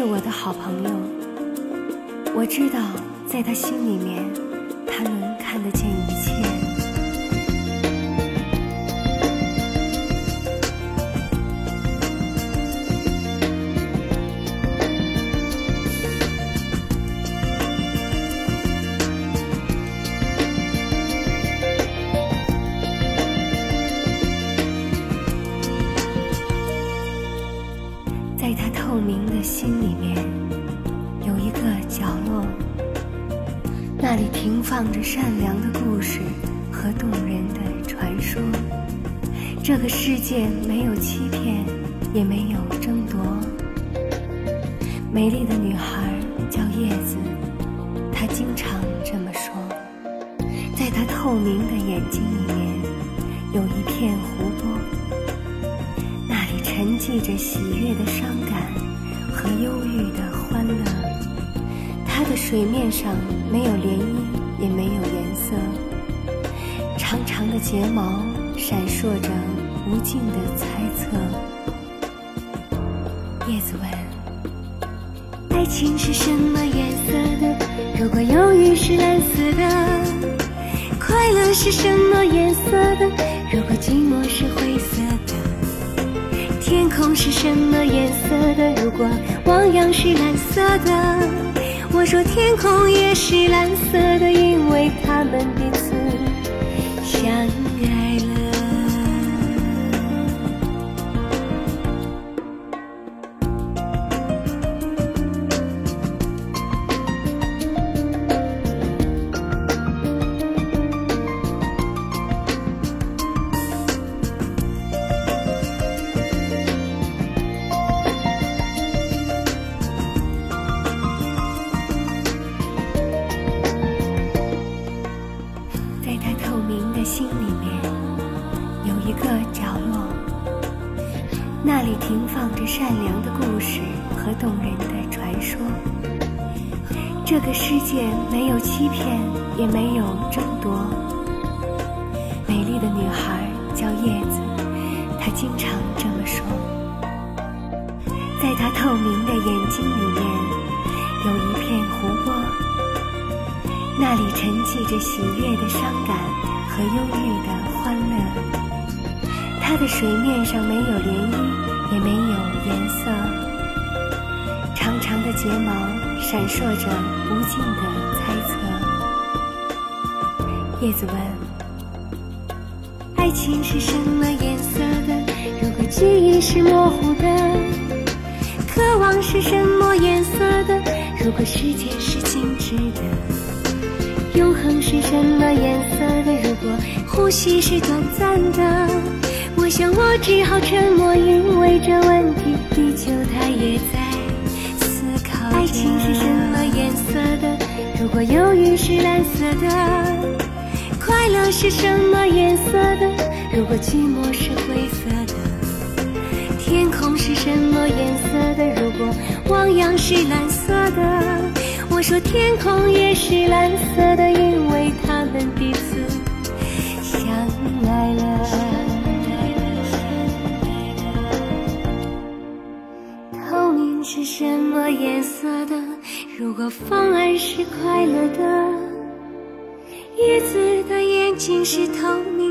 是我的好朋友，我知道在他心里面，他能看得见一切。透明的心里面，有一个角落，那里停放着善良的故事和动人的传说。这个世界没有欺骗，也没有争夺。美丽的女孩叫叶子，她经常这么说。在她透明的眼睛里面，有一片湖泊。沉寂着喜悦的伤感和忧郁的欢乐，它的水面上没有涟漪，也没有颜色。长长的睫毛闪烁着无尽的猜测。叶子问：爱情是什么颜色的？如果忧郁是蓝色的，快乐是什么颜色的？如果天空是什么颜色的？如果汪洋是蓝色的，我说天空也是蓝色的，因为他们彼此相心里面有一个角落那里停放着善良的故事和动人的传说。这个世界没有欺骗，也没有争夺。美丽的女孩叫叶子，她经常这么说。在她透明的眼睛里面，有一片湖泊，那里沉寂着喜悦的伤感和忧郁的欢乐。它的水面上没有涟漪，也没有颜色。长长的睫毛闪烁着无尽的猜测。叶子问：爱情是什么颜色的？如果记忆是模糊的，渴望是什么颜色的？如果时间是静止的，恒是什么颜色的？如果呼吸是短暂的？我想，我只好沉默，因为这问题，地球它也在思考。爱情是什么颜色的？如果忧郁是蓝色的，快乐是什么颜色的？如果寂寞是灰色的，天空是什么颜色的？如果汪洋是蓝色，说天空也是蓝色的，因为他们彼此相爱了。透明是什么颜色的？如果风儿是快乐的，叶子的眼睛是透明。